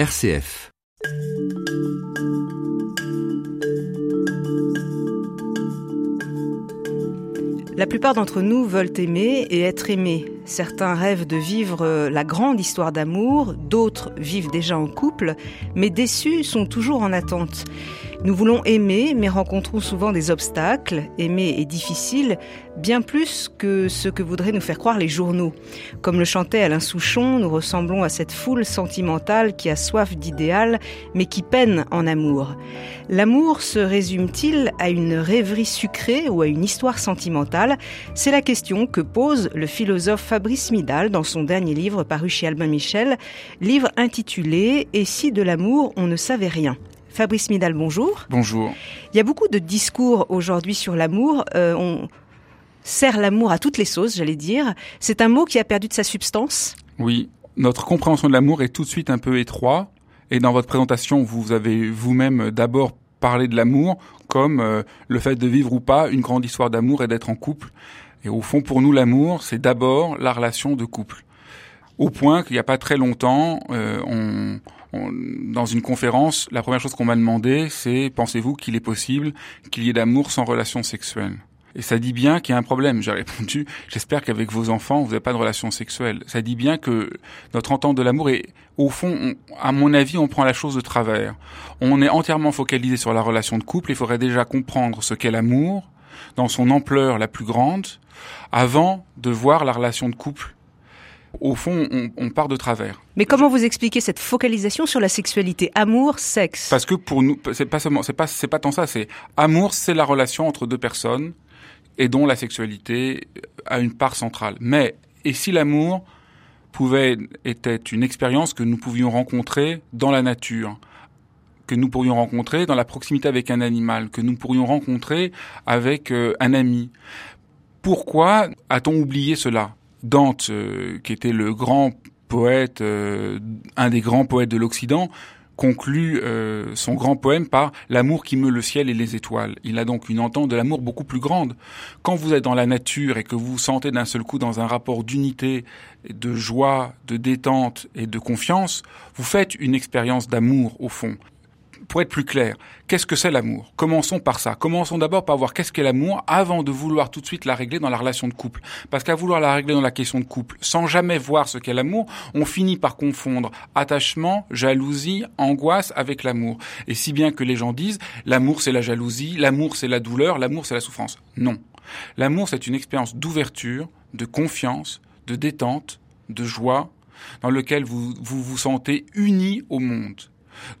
RCF. La plupart d'entre nous veulent aimer et être aimés. Certains rêvent de vivre la grande histoire d'amour, d'autres vivent déjà en couple, mais déçus sont toujours en attente. Nous voulons aimer, mais rencontrons souvent des obstacles. Aimer est difficile, bien plus que ce que voudraient nous faire croire les journaux. Comme le chantait Alain Souchon, nous ressemblons à cette foule sentimentale qui a soif d'idéal, mais qui peine en amour. L'amour se résume-t-il à une rêverie sucrée ou à une histoire sentimentale? C'est la question que pose le philosophe Fabrice Midal dans son dernier livre paru chez Albin Michel, livre intitulé Et si de l'amour on ne savait rien? Fabrice Midal, bonjour. Bonjour. Il y a beaucoup de discours aujourd'hui sur l'amour. Euh, on sert l'amour à toutes les sauces, j'allais dire. C'est un mot qui a perdu de sa substance Oui, notre compréhension de l'amour est tout de suite un peu étroite. Et dans votre présentation, vous avez vous-même d'abord parlé de l'amour comme euh, le fait de vivre ou pas une grande histoire d'amour et d'être en couple. Et au fond, pour nous, l'amour, c'est d'abord la relation de couple. Au point qu'il n'y a pas très longtemps, euh, on, dans une conférence, la première chose qu'on m'a demandé, c'est pensez-vous qu'il est possible qu'il y ait d'amour sans relation sexuelle? Et ça dit bien qu'il y a un problème. J'ai répondu, j'espère qu'avec vos enfants, vous n'avez pas de relation sexuelle. Ça dit bien que notre entente de l'amour est, au fond, à mon avis, on prend la chose de travers. On est entièrement focalisé sur la relation de couple. Il faudrait déjà comprendre ce qu'est l'amour dans son ampleur la plus grande avant de voir la relation de couple au fond, on, part de travers. Mais comment vous expliquez cette focalisation sur la sexualité, amour, sexe? Parce que pour nous, c'est pas seulement, c'est pas, c'est pas tant ça. C'est amour, c'est la relation entre deux personnes et dont la sexualité a une part centrale. Mais et si l'amour pouvait était une expérience que nous pouvions rencontrer dans la nature, que nous pourrions rencontrer dans la proximité avec un animal, que nous pourrions rencontrer avec euh, un ami. Pourquoi a-t-on oublié cela? Dante, euh, qui était le grand poète, euh, un des grands poètes de l'Occident, conclut euh, son grand poème par l'amour qui meut le ciel et les étoiles. Il a donc une entente de l'amour beaucoup plus grande. Quand vous êtes dans la nature et que vous vous sentez d'un seul coup dans un rapport d'unité, de joie, de détente et de confiance, vous faites une expérience d'amour au fond pour être plus clair, qu'est-ce que c'est l'amour? Commençons par ça. Commençons d'abord par voir qu'est-ce qu'est l'amour avant de vouloir tout de suite la régler dans la relation de couple. Parce qu'à vouloir la régler dans la question de couple, sans jamais voir ce qu'est l'amour, on finit par confondre attachement, jalousie, angoisse avec l'amour. Et si bien que les gens disent l'amour c'est la jalousie, l'amour c'est la douleur, l'amour c'est la souffrance. Non. L'amour c'est une expérience d'ouverture, de confiance, de détente, de joie, dans lequel vous vous, vous sentez unis au monde.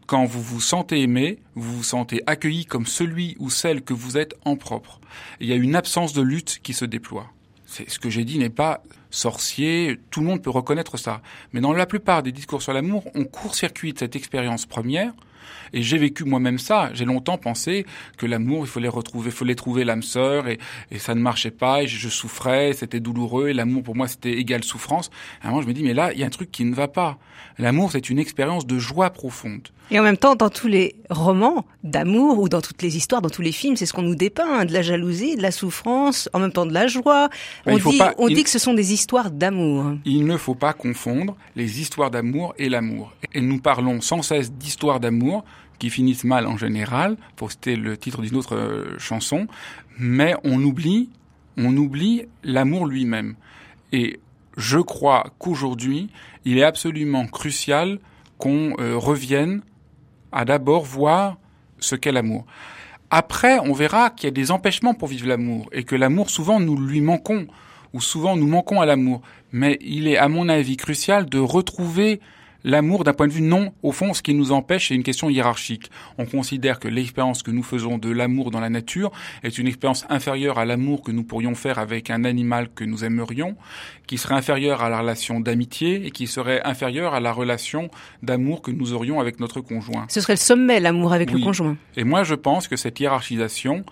Quand vous vous sentez aimé, vous vous sentez accueilli comme celui ou celle que vous êtes en propre. Il y a une absence de lutte qui se déploie. Ce que j'ai dit n'est pas sorcier, tout le monde peut reconnaître ça. Mais dans la plupart des discours sur l'amour, on court-circuite cette expérience première et j'ai vécu moi-même ça. J'ai longtemps pensé que l'amour, il fallait retrouver, il fallait trouver l'âme sœur, et, et, ça ne marchait pas, et je, souffrais, c'était douloureux, et l'amour pour moi c'était égal souffrance. À un moment, je me dis, mais là, il y a un truc qui ne va pas. L'amour, c'est une expérience de joie profonde. Et en même temps, dans tous les romans d'amour ou dans toutes les histoires, dans tous les films, c'est ce qu'on nous dépeint, hein, de la jalousie, de la souffrance, en même temps de la joie. on dit, on dit que ce sont des histoires d'amour. Il ne faut pas confondre les histoires d'amour et l'amour. Et nous parlons sans cesse d'histoires d'amour qui finissent mal en général, pour le titre d'une autre euh, chanson, mais on oublie, on oublie l'amour lui-même. Et je crois qu'aujourd'hui, il est absolument crucial qu'on euh, revienne à d'abord voir ce qu'est l'amour. Après, on verra qu'il y a des empêchements pour vivre l'amour et que l'amour, souvent, nous lui manquons ou souvent nous manquons à l'amour. Mais il est, à mon avis, crucial de retrouver L'amour, d'un point de vue non, au fond, ce qui nous empêche, c'est une question hiérarchique. On considère que l'expérience que nous faisons de l'amour dans la nature est une expérience inférieure à l'amour que nous pourrions faire avec un animal que nous aimerions, qui serait inférieure à la relation d'amitié et qui serait inférieure à la relation d'amour que nous aurions avec notre conjoint. Ce serait le sommet, l'amour avec le conjoint. Et moi, je pense que cette hiérarchisation,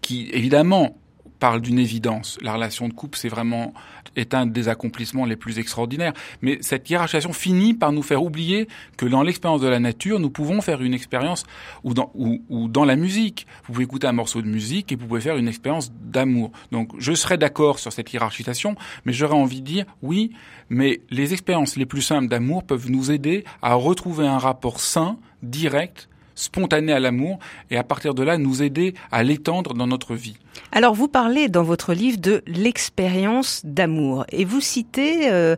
qui évidemment parle d'une évidence. La relation de couple, c'est vraiment est un des accomplissements les plus extraordinaires. Mais cette hiérarchisation finit par nous faire oublier que dans l'expérience de la nature, nous pouvons faire une expérience ou dans ou, ou dans la musique. Vous pouvez écouter un morceau de musique et vous pouvez faire une expérience d'amour. Donc, je serais d'accord sur cette hiérarchisation, mais j'aurais envie de dire oui, mais les expériences les plus simples d'amour peuvent nous aider à retrouver un rapport sain, direct spontané à l'amour et à partir de là nous aider à l'étendre dans notre vie. Alors vous parlez dans votre livre de l'expérience d'amour et vous citez euh,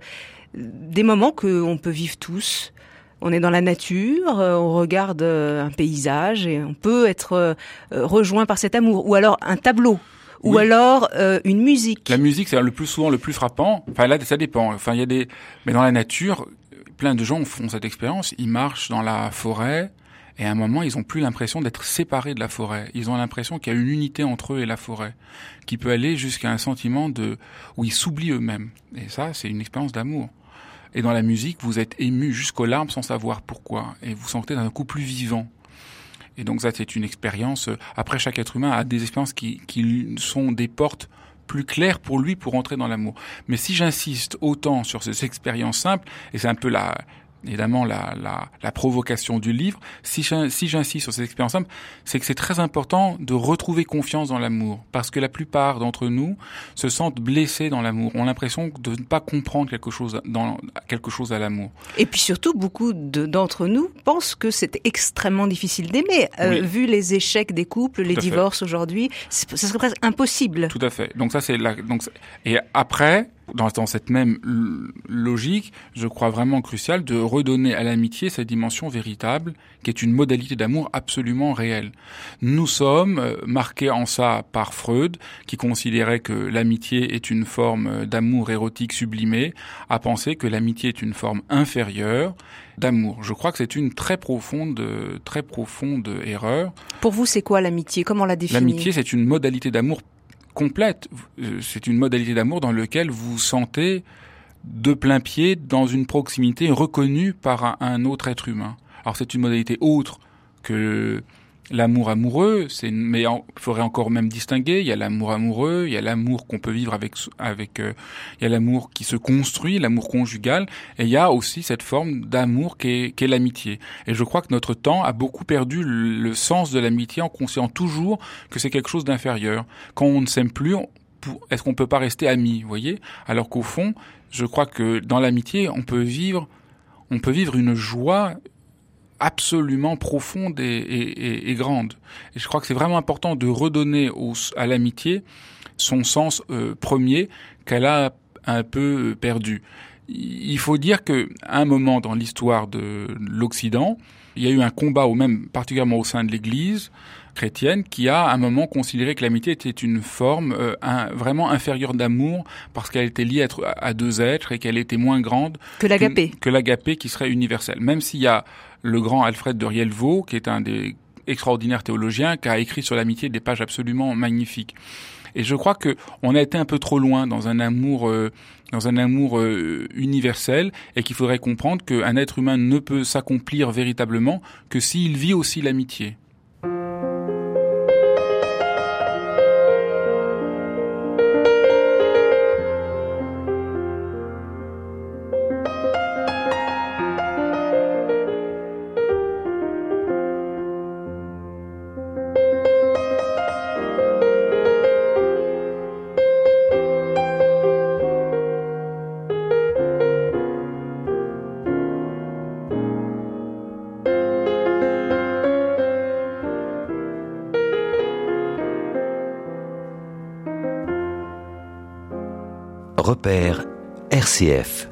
des moments que on peut vivre tous. On est dans la nature, euh, on regarde euh, un paysage et on peut être rejoint par cet amour ou alors un tableau ou alors une musique. La musique, c'est le plus souvent le plus frappant. Enfin là, ça dépend. Enfin, il y a des, mais dans la nature, plein de gens font cette expérience. Ils marchent dans la forêt, et à un moment, ils ont plus l'impression d'être séparés de la forêt. Ils ont l'impression qu'il y a une unité entre eux et la forêt, qui peut aller jusqu'à un sentiment de où ils s'oublient eux-mêmes. Et ça, c'est une expérience d'amour. Et dans la musique, vous êtes ému jusqu'aux larmes sans savoir pourquoi, et vous sentez d'un coup plus vivant. Et donc ça, c'est une expérience. Après, chaque être humain a des expériences qui, qui sont des portes plus claires pour lui pour entrer dans l'amour. Mais si j'insiste autant sur ces expériences simples, et c'est un peu la, évidemment la, la, la, provocation du livre, si j'insiste sur ces expériences simples, c'est que c'est très important de retrouver confiance dans l'amour, parce que la plupart d'entre nous se sentent blessés dans l'amour, ont l'impression de ne pas comprendre quelque chose dans quelque chose à l'amour. Et puis surtout, beaucoup d'entre nous pensent que c'est extrêmement difficile d'aimer, euh, vu les échecs des couples, les divorces aujourd'hui, ce serait presque impossible. Tout à fait. Donc ça c'est donc et après dans, dans, cette même logique, je crois vraiment crucial de redonner à l'amitié sa dimension véritable, qui est une modalité d'amour absolument réelle. Nous sommes euh, marqués en ça par Freud, qui considérait que l'amitié est une forme euh, d'amour érotique sublimé, à penser que l'amitié est une forme inférieure d'amour. Je crois que c'est une très profonde, très profonde erreur. Pour vous, c'est quoi l'amitié? Comment la définir? L'amitié, c'est une modalité d'amour complète. Euh, c'est une modalité d'amour dans laquelle vous sentez de plein pied dans une proximité reconnue par un, autre être humain. Alors c'est une modalité autre que L'amour amoureux, c'est mais il faudrait encore même distinguer. Il y a l'amour amoureux, il y a l'amour qu'on peut vivre avec avec, euh, il y a l'amour qui se construit, l'amour conjugal, et il y a aussi cette forme d'amour qui est, l'amitié. Et je crois que notre temps a beaucoup perdu le, sens de l'amitié en conscientant toujours que c'est quelque chose d'inférieur. Quand on ne s'aime plus, est-ce qu'on peut pas rester amis, vous voyez? Alors qu'au fond, je crois que dans l'amitié, on peut vivre, on peut vivre une joie absolument profonde et, grande. Et je crois que c'est vraiment important de redonner à l'amitié son sens euh, premier qu'elle a un peu perdu. Il faut dire que un moment dans l'histoire de l'Occident, il y a eu un combat, au même particulièrement au sein de l'Église chrétienne, qui a à un moment considéré que l'amitié était une forme euh, vraiment inférieure d'amour parce qu'elle était liée à, à, deux êtres et qu'elle était moins grande que l'agapé, que l'agapé qui serait universel. Même s'il y a le grand Alfred de Rielvaux, qui est un des extraordinaires théologiens, qui a écrit sur l'amitié des pages absolument magnifiques. Et je crois que on a été un peu trop loin dans un amour, euh, dans un amour euh, universel, et qu'il faudrait comprendre qu'un être humain ne peut s'accomplir véritablement que s'il vit aussi l'amitié. Repère RCF.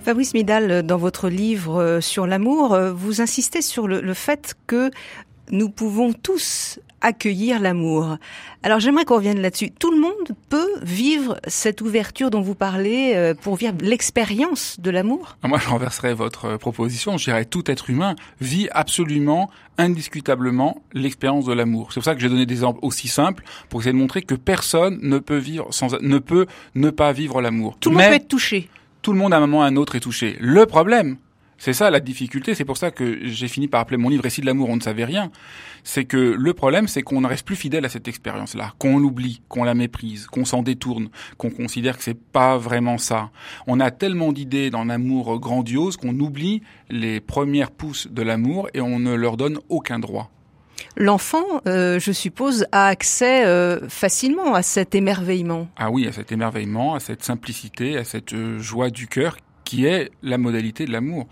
Fabrice Midal, dans votre livre euh, sur l'amour, euh, vous insistez sur le, fait que nous pouvons tous accueillir l'amour. Alors j'aimerais qu'on revienne là-dessus. Tout le monde peut vivre cette ouverture dont vous parlez euh, pour vivre l'expérience de l'amour? Moi, je renverserai votre euh, proposition. Je dirais tout être humain vit absolument, indiscutablement l'expérience de l'amour. C'est pour ça que j'ai donné des exemples aussi simples pour essayer de montrer que personne ne peut vivre sans, ne peut ne pas vivre l'amour. Tout le monde peut être touché. Tout le monde à un moment ou à un autre est touché. Le problème, C'est ça la difficulté, c'est pour ça que j'ai fini par appeler mon livre Récit de l'amour, on ne savait rien. C'est que le problème, c'est qu'on ne reste plus fidèle à cette expérience-là, qu'on l'oublie, qu'on la méprise, qu'on s'en détourne, qu'on considère que c'est pas vraiment ça. On a tellement d'idées dans l'amour grandiose qu'on oublie les premières pousses de l'amour et on ne leur donne aucun droit. L'enfant, euh, je suppose, a accès euh, facilement à cet émerveillement. Ah oui, à cet émerveillement, à cette simplicité, à cette euh, joie du cœur qui est la modalité de l'amour.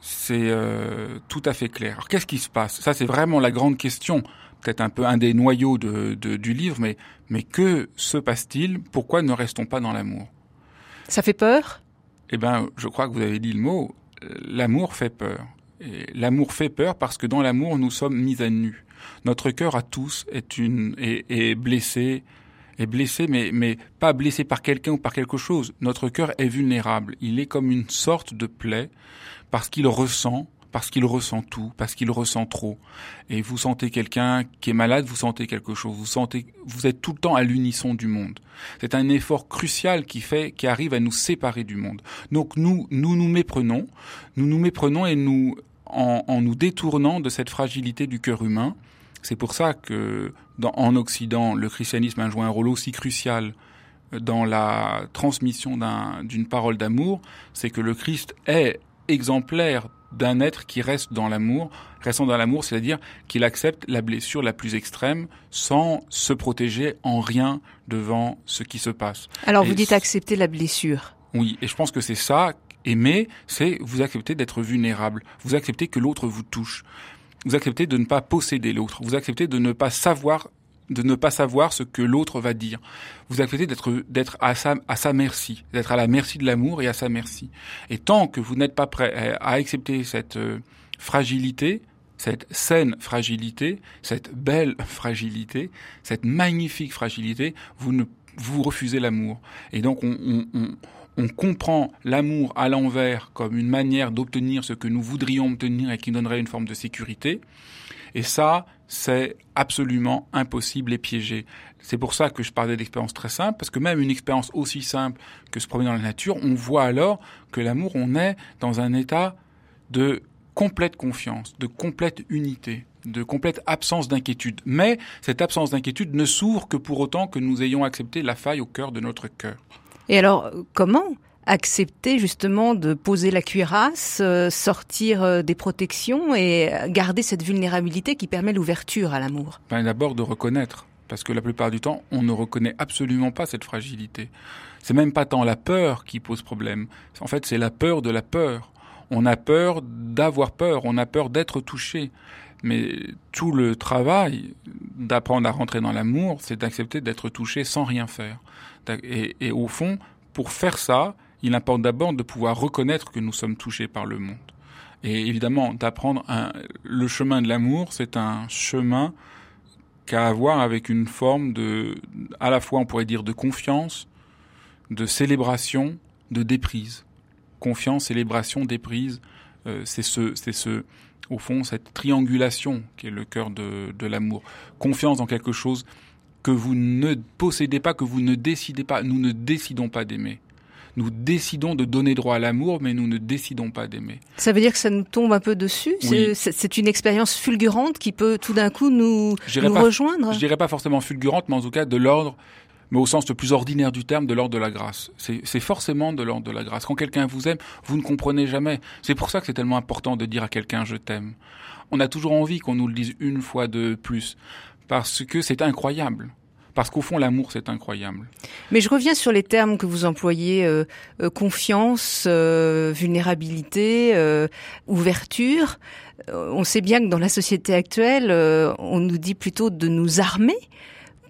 C'est euh, tout à fait clair. Alors qu'est-ce qui se passe? Ça, c'est vraiment la grande question, peut-être un peu un des noyaux de, de, du livre, mais, mais que se passe-t-il? Pourquoi ne restons pas dans l'amour? Ça fait peur? Eh bien, je crois que vous avez dit le mot, l'amour fait peur. L'amour fait peur parce que dans l'amour, nous sommes mis à nu. Notre cœur à tous est, une, est, est blessé, est blessé, mais, mais pas blessé par quelqu'un ou par quelque chose. Notre cœur est vulnérable. Il est comme une sorte de plaie parce qu'il ressent, parce qu'il ressent tout, parce qu'il ressent trop. Et vous sentez quelqu'un qui est malade, vous sentez quelque chose. Vous sentez, vous êtes tout le temps à l'unisson du monde. C'est un effort crucial qui fait, qui arrive à nous séparer du monde. Donc nous, nous nous méprenons, nous nous méprenons et nous, en, en nous détournant de cette fragilité du cœur humain, c'est pour ça que dans, en Occident, le christianisme a joué un rôle aussi crucial dans la transmission d'une parole d'amour, c'est que le Christ est exemplaire d'un être qui reste dans l'amour, restant dans l'amour, c'est-à-dire qu'il accepte la blessure la plus extrême sans se protéger en rien devant ce qui se passe. Alors et vous dites accepter la blessure. Oui, et je pense que c'est ça, aimer, c'est vous accepter d'être vulnérable, vous acceptez que l'autre vous touche. Vous acceptez de ne pas posséder l'autre. Vous acceptez de ne pas savoir de ne pas savoir ce que l'autre va dire. Vous acceptez d'être d'être à sa à sa merci, d'être à la merci de l'amour et à sa merci. Et tant que vous n'êtes pas prêt à accepter cette euh, fragilité, cette saine fragilité, cette belle fragilité, cette magnifique fragilité, vous ne vous refusez l'amour. Et donc on, on, on, on comprend l'amour à l'envers comme une manière d'obtenir ce que nous voudrions obtenir et qui donnerait une forme de sécurité. Et ça, c'est absolument impossible et piégé. C'est pour ça que je parlais d'expérience très simple, parce que même une expérience aussi simple que se promener dans la nature, on voit alors que l'amour, on est dans un état de complète confiance, de complète unité, de complète absence d'inquiétude. Mais cette absence d'inquiétude ne s'ouvre que pour autant que nous ayons accepté la faille au cœur de notre cœur. Et alors, comment accepter justement de poser la cuirasse, euh, sortir euh, des protections et garder cette vulnérabilité qui permet l'ouverture à l'amour? Ben, D'abord de reconnaître, parce que la plupart du temps, on ne reconnaît absolument pas cette fragilité. C'est même pas tant la peur qui pose problème. En fait, c'est la peur de la peur. On a peur d'avoir peur, on a peur d'être touché. Mais tout le travail d'apprendre à rentrer dans l'amour, c'est d'accepter d'être touché sans rien faire. Et, au fond, pour faire ça, il importe d'abord de pouvoir reconnaître que nous sommes touchés par le monde. Et évidemment, d'apprendre le chemin de l'amour, c'est un chemin qu'a à voir avec une forme de, à la fois on pourrait dire de confiance, de célébration, de déprise. Confiance, célébration, déprise, euh, c'est ce, c'est ce, au fond, cette triangulation qui est le cœur de, de l'amour. Confiance dans quelque chose que vous ne possédez pas, que vous ne décidez pas. Nous ne décidons pas d'aimer. Nous décidons de donner droit à l'amour, mais nous ne décidons pas d'aimer. Ça veut dire que ça nous tombe un peu dessus? Oui. C'est une expérience fulgurante qui peut tout d'un coup nous, nous pas, rejoindre? Je dirais pas forcément fulgurante, mais en tout cas de l'ordre mais au sens le plus ordinaire du terme, de l'ordre de la grâce. C'est forcément de l'ordre de la grâce. Quand quelqu'un vous aime, vous ne comprenez jamais. C'est pour ça que c'est tellement important de dire à quelqu'un je t'aime. On a toujours envie qu'on nous le dise une fois de plus, parce que c'est incroyable. Parce qu'au fond, l'amour, c'est incroyable. Mais je reviens sur les termes que vous employez euh, euh, confiance, euh, vulnérabilité, ouverture. on sait bien que dans la société actuelle, on nous dit plutôt de nous armer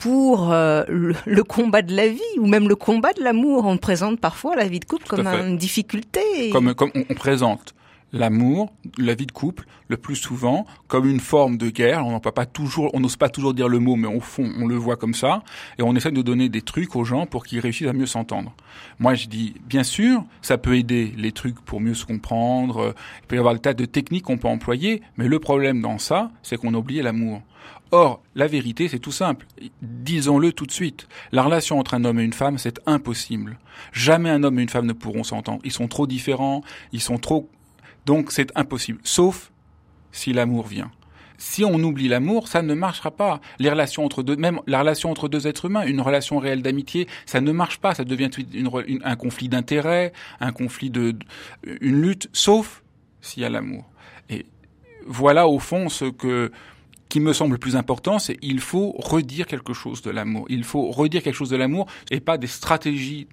pour euh, le, le, combat de la vie ou même le combat de l'amour. On présente parfois la vie de couple comme une difficulté. Comme, comme on, on présente l'amour, la vie de couple, le plus souvent, comme une forme de guerre. On n'ose pas toujours, on n'ose pas toujours dire le mot, mais au fond, on le voit comme ça. Et on essaie de donner des trucs aux gens pour qu'ils réussissent à mieux s'entendre. Moi, je dis, bien sûr, ça peut aider les trucs pour mieux se comprendre. Il peut y avoir des tas de techniques qu'on peut employer, mais le problème dans ça, c'est qu'on a oublié l'amour. Or, la vérité, c'est tout simple. Disons-le tout de suite. La relation entre un homme et une femme, c'est impossible. Jamais un homme et une femme ne pourront s'entendre. Ils sont trop différents, ils sont trop Donc c'est impossible, sauf si l'amour vient. Si on oublie l'amour, ça ne marchera pas. Les relations entre deux, même la relation entre deux êtres humains, une relation réelle d'amitié, ça ne marche pas. Ça devient un conflit d'intérêts, un conflit de, une lutte, sauf s'il y a l'amour. Et voilà au fond ce que qui me semble le plus important, c'est il faut redire quelque chose de l'amour. Il faut redire quelque chose de l'amour et pas des stratégies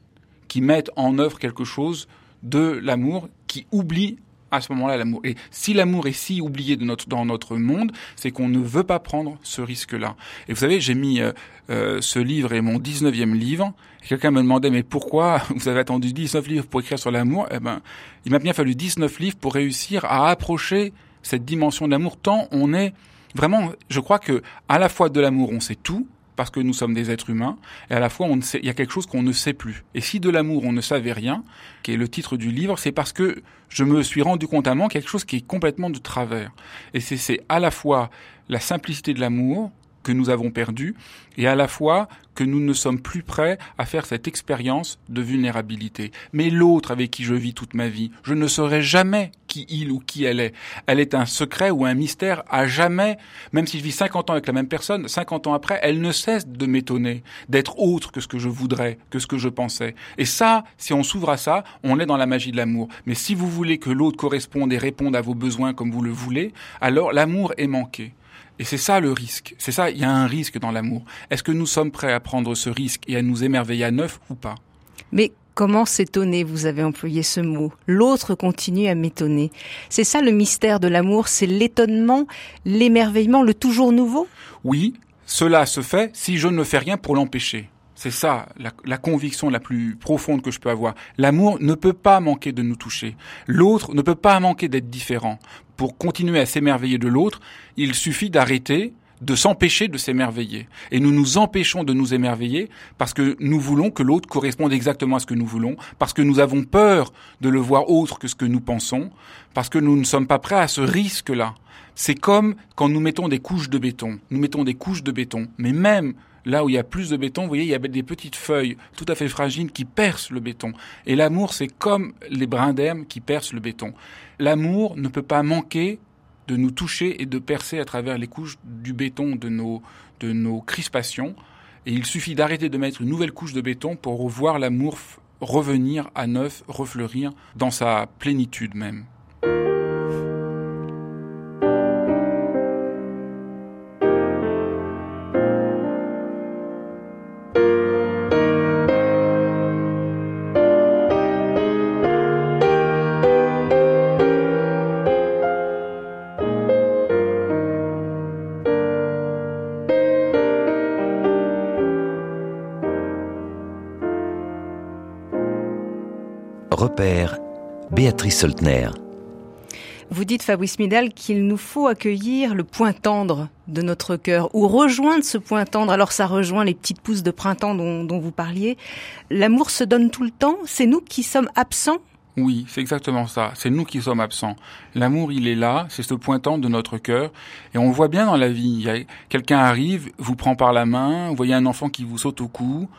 qui mettent en œuvre quelque chose de l'amour qui oublie à ce moment-là l'amour. Et si l'amour est si oublié de notre, dans notre monde, c'est qu'on ne veut pas prendre ce risque-là. Et vous savez, j'ai mis euh, euh, ce livre et mon 19e livre. Quelqu'un me demandait, mais pourquoi vous avez attendu 19 livres pour écrire sur l'amour? Eh ben, il m'a bien fallu 19 livres pour réussir à approcher cette dimension de l'amour, tant on est vraiment, je crois que à la fois de l'amour, on sait tout, parce que nous sommes des êtres humains, et à la fois on sait, il y a quelque chose qu'on ne sait plus. Et si de l'amour on ne savait rien, qui est le titre du livre, c'est parce que je me suis rendu compte à moi quelque chose qui est complètement de travers. Et c'est à la fois la simplicité de l'amour, que nous avons perdu et à la fois que nous ne sommes plus prêts à faire cette expérience de vulnérabilité. Mais l'autre avec qui je vis toute ma vie, je ne saurai jamais qui il ou qui elle est. Elle est un secret ou un mystère à jamais, même si je vis 50 ans avec la même personne, 50 ans après, elle ne cesse de m'étonner, d'être autre que ce que je voudrais, que ce que je pensais. Et ça, si on s'ouvre à ça, on est dans la magie de l'amour. Mais si vous voulez que l'autre corresponde et réponde à vos besoins comme vous le voulez, alors l'amour est manqué. Et c'est ça le risque. C'est ça, il y a un risque dans l'amour. Est-ce que nous sommes prêts à prendre ce risque et à nous émerveiller à neuf ou pas? Mais comment s'étonner Vous avez employé ce mot. L'autre continue à m'étonner. C'est ça le mystère de l'amour, c'est l'étonnement, l'émerveillement, le toujours nouveau? Oui, cela se fait si je ne fais rien pour l'empêcher. C'est ça la, conviction la plus profonde que je peux avoir. L'amour ne peut pas manquer de nous toucher. L'autre ne peut pas manquer d'être différent. Pour continuer à s'émerveiller de l'autre, il suffit d'arrêter de s'empêcher de s'émerveiller. Et nous nous empêchons de nous émerveiller parce que nous voulons que l'autre corresponde exactement à ce que nous voulons, parce que nous avons peur de le voir autre que ce que nous pensons, parce que nous ne sommes pas prêts à ce risque-là. C'est comme quand nous mettons des couches de béton. Nous mettons des couches de béton, mais même Là où il y a plus de béton, vous voyez, il y a des petites feuilles tout à fait fragiles qui percent le béton. Et l'amour, c'est comme les brins d'herbe qui percent le béton. L'amour ne peut pas manquer de nous toucher et de percer à travers les couches du béton de nos, de nos crispations. Et il suffit d'arrêter de mettre une nouvelle couche de béton pour voir l'amour revenir à neuf, refleurir dans sa plénitude même. Béatrice Soltner. Vous dites, Fabrice Midal, qu'il nous faut accueillir le point tendre de notre cœur ou rejoindre ce point tendre. Alors ça rejoint les petites pousses de printemps dont, dont vous parliez. L'amour se donne tout le temps. C'est nous qui sommes absents oui, c'est exactement ça. C'est nous qui sommes absents. L'amour, il est là, c'est ce point tendre de notre cœur. Et on le voit bien dans la vie. Quelqu'un arrive, vous prend par la main, vous voyez un enfant qui vous saute au cou,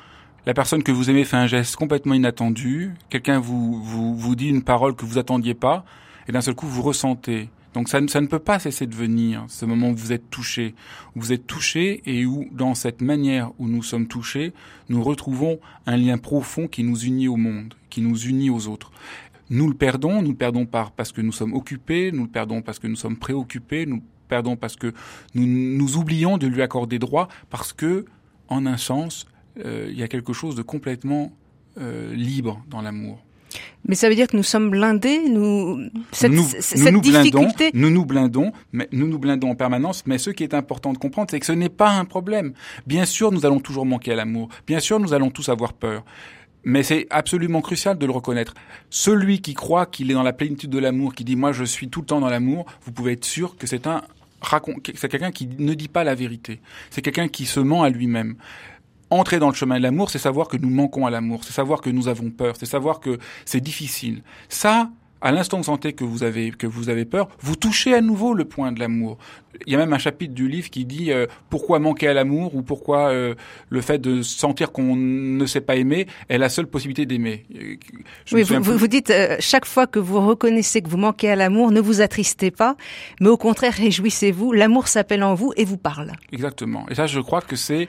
la personne que vous aimez fait un geste complètement inattendu, quelqu'un vous, vous, vous dit une parole que vous attendiez pas, et d'un seul coup vous ressentez. Donc ça, ça ne peut pas cesser de venir, ce moment où vous êtes touché. Où vous êtes touché et où, dans cette manière où nous sommes touchés, nous retrouvons un lien profond qui nous unit au monde, qui nous unit aux autres. Nous le perdons, nous le perdons par, parce que nous sommes occupés, nous le perdons parce que nous sommes préoccupés, nous le perdons parce que nous, nous oublions de lui accorder droit, parce que, en un sens, il y a quelque chose de complètement euh, libre dans l'amour. Mais ça veut dire que nous sommes blindés, nous cette, nous, nous, difficulté. Blindons, nous nous blindons, mais nous nous blindons en permanence. Mais ce qui est important de comprendre, c'est que ce n'est pas un problème. Bien sûr, nous allons toujours manquer à l'amour. Bien sûr, nous allons tous avoir peur. Mais c'est absolument crucial de le reconnaître. Celui qui croit qu'il est dans la plénitude de l'amour, qui dit moi je suis tout le temps dans l'amour, vous pouvez être sûr que c'est un c'est quelqu'un qui ne dit pas la vérité. C'est quelqu'un qui se ment à lui-même entrer dans le chemin de l'amour, c'est savoir que nous manquons à l'amour, c'est savoir que nous avons peur, c'est savoir que c'est difficile. Ça, à l'instant vous sentez que vous avez que vous avez peur, vous touchez à nouveau le point de l'amour. Il y a même un chapitre du livre qui dit euh, pourquoi manquer à l'amour ou pourquoi euh, le fait de sentir qu'on ne sait pas aimer est la seule possibilité d'aimer. Oui, vous, vous, dites chaque fois que vous reconnaissez que vous manquez à l'amour, ne vous attristez pas, mais au contraire réjouissez-vous. L'amour s'appelle en vous et vous parle. Exactement. Et ça, je crois que c'est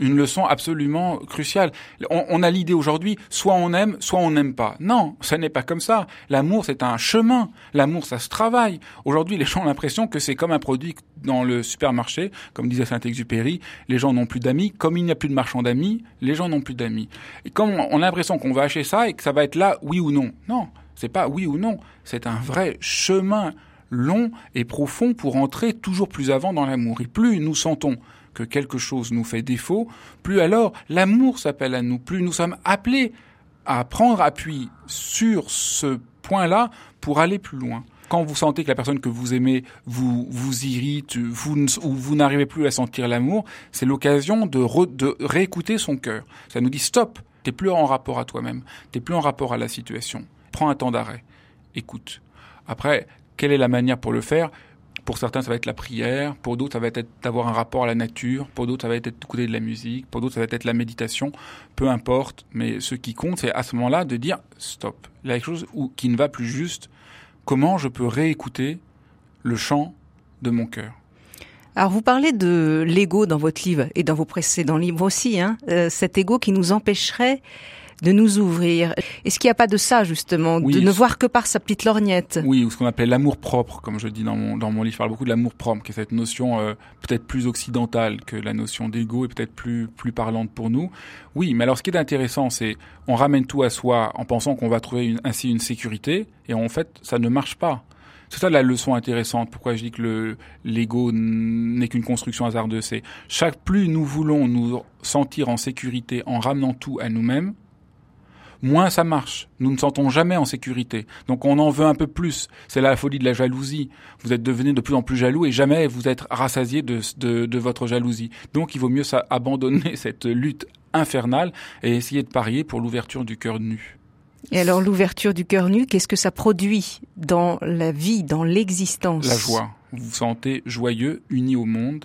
une leçon absolument cruciale. On, a l'idée aujourd'hui, soit on aime, soit on n'aime pas. Non, ça n'est pas comme ça. L'amour, c'est un chemin. L'amour, ça se travaille. Aujourd'hui, les gens ont l'impression que c'est comme un produit dans le supermarché, comme disait Saint-Exupéry, les gens n'ont plus d'amis. Comme il n'y a plus de marchands d'amis, les gens n'ont plus d'amis. Et comme on a l'impression qu'on va acheter ça et que ça va être là, oui ou non. Non, c'est pas oui ou non. C'est un vrai chemin long et profond pour entrer toujours plus avant dans l'amour. Et plus nous sentons que quelque chose nous fait défaut, plus alors l'amour s'appelle à nous, plus nous sommes appelés à prendre appui sur ce point-là pour aller plus loin. Quand vous sentez que la personne que vous aimez vous vous irrite, ou vous n'arrivez plus à sentir l'amour, c'est l'occasion de, de réécouter son cœur. Ça nous dit stop, t'es plus en rapport à toi-même, t'es plus en rapport à la situation. Prends un temps d'arrêt, écoute. Après, quelle est la manière pour le faire? Pour certains, ça va être la prière. Pour d'autres, ça va être d'avoir un rapport à la nature. Pour d'autres, ça va être d'écouter de la musique. Pour d'autres, ça va être la méditation. Peu importe. Mais ce qui compte, c'est à ce moment-là de dire stop. Il y a quelque chose qui ne va plus juste. Comment je peux réécouter le chant de mon cœur? Alors vous parlez de l'ego dans votre livre et dans vos précédents livres aussi, hein, euh, cet ego qui nous empêcherait de nous ouvrir. Est-ce qu'il n'y a pas de ça justement, de ne voir que par sa petite lorgnette? Oui, ou ce qu'on appelle l'amour propre, comme je dis dans mon dans mon livre, je parle beaucoup de l'amour propre, qui est cette notion euh, peut-être plus occidentale que la notion d'ego et peut-être plus plus parlante pour nous. Oui, mais alors ce qui est intéressant, c'est on ramène tout à soi en pensant qu'on va trouver ainsi une sécurité, et en fait, ça ne marche pas. C'est ça la leçon intéressante. Pourquoi je dis que le l'ego n'est qu'une construction hasardeuse. C'est chaque plus nous voulons nous sentir en sécurité en ramenant tout à nous-mêmes, moins ça marche. Nous ne sentons jamais en sécurité. Donc on en veut un peu plus. C'est la folie de la jalousie. Vous êtes devenu de plus en plus jaloux et jamais vous êtes rassasié de, de, votre jalousie. Donc il vaut mieux ça, abandonner cette lutte infernale et essayer de parier pour l'ouverture du cœur nu. Et alors l'ouverture du cœur nu, qu'est-ce que ça produit dans la vie, dans l'existence? La joie. Vous vous sentez joyeux, uni au monde.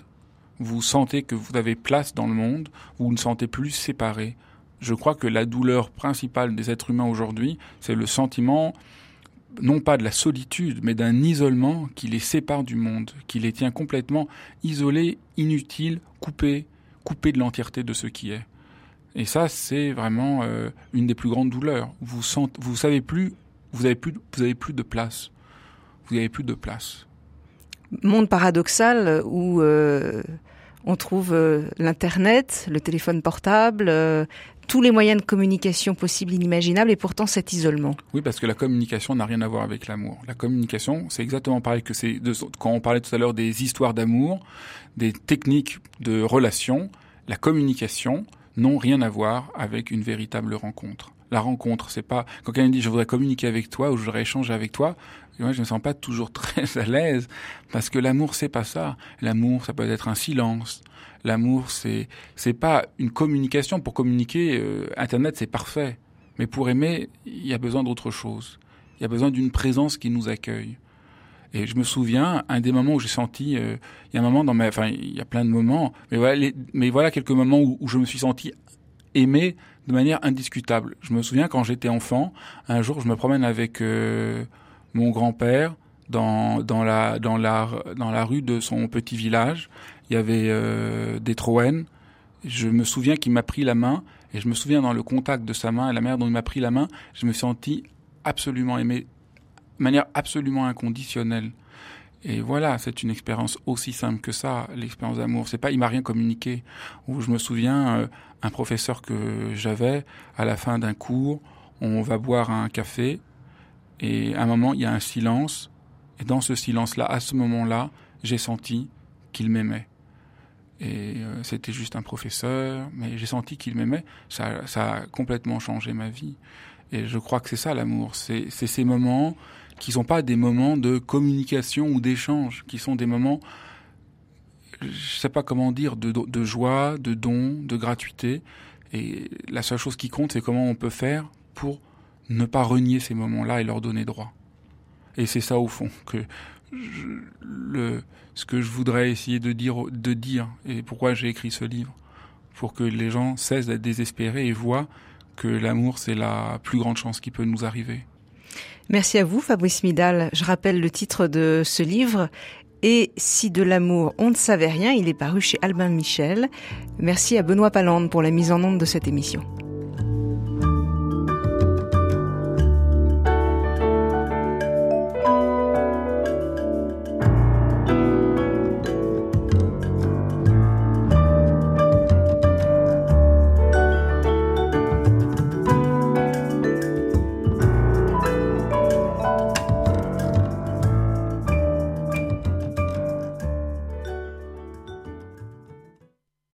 Vous sentez que vous avez place dans le monde. Vous ne sentez plus séparé je crois que la douleur principale des êtres humains aujourd'hui, c'est le sentiment non pas de la solitude, mais d'un isolement qui les sépare du monde, qui les tient complètement isolés, inutiles, coupés, coupés de l'entièreté de ce qui est. Et ça, c'est vraiment euh, une des plus grandes douleurs. Vous sentez, vous savez plus, vous avez plus, vous avez plus de place. Vous avez plus de place. Monde paradoxal où euh, on trouve euh, l'internet, le téléphone portable, tous les moyens de communication possibles, inimaginables, et pourtant cet isolement. Oui, parce que la communication n'a rien à voir avec l'amour. La communication, c'est exactement pareil que c'est quand on parlait tout à l'heure des histoires d'amour, des techniques de relation. La communication n'ont rien à voir avec une véritable rencontre. La rencontre, c'est pas quand quelqu'un dit je voudrais communiquer avec toi ou je voudrais échanger avec toi. Moi, je me sens pas toujours très à l'aise parce que l'amour, c'est pas ça. L'amour, ça peut être un silence, L'amour, c'est c'est pas une communication. Pour communiquer, euh, Internet, c'est parfait. Mais pour aimer, il y a besoin d'autre chose. Il y a besoin d'une présence qui nous accueille. Et je me souviens, un des moments où j'ai senti, euh, il y a un moment dans ma, enfin, il y a plein de moments, mais voilà, mais voilà quelques moments où, où, je me suis senti aimé de manière indiscutable. Je me souviens quand j'étais enfant, un jour, je me promène avec euh, mon grand-père dans dans la dans la dans la rue de son petit village il y avait euh, des Troènes. Je me souviens qu'il m'a pris la main, et je me souviens dans le contact de sa main et la manière dont il m'a pris la main, je me suis senti absolument aimé, de manière absolument inconditionnelle. Et voilà, c'est une expérience aussi simple que ça, l'expérience d'amour. C'est pas, il m'a rien communiqué. Ou je me souviens, euh, un professeur que j'avais, à la fin d'un cours, on va boire un café, et à un moment, il y a un silence, et dans ce silence-là, à ce moment-là, j'ai senti qu'il m'aimait. Et euh, c'était juste un professeur, mais j'ai senti qu'il m'aimait. Ça, ça a complètement changé ma vie. Et je crois que c'est ça l'amour. C'est ces moments qui sont pas des moments de communication ou d'échange, qui sont des moments, je sais pas comment dire, de joie, de don, de gratuité. Et la seule chose qui compte, c'est comment on peut faire pour ne pas renier ces moments-là et leur donner droit. Et c'est ça au fond que le, ce que je voudrais essayer de dire, de dire, et pourquoi j'ai écrit ce livre, pour que les gens cessent d'être désespérés et voient que l'amour, c'est la plus grande chance qui peut nous arriver. Merci à vous, Fabrice Midal. Je rappelle le titre de ce livre. Et si de l'amour, on ne savait rien, il est paru chez Albin Michel. Merci à Benoît Palande pour la mise en onde de cette émission.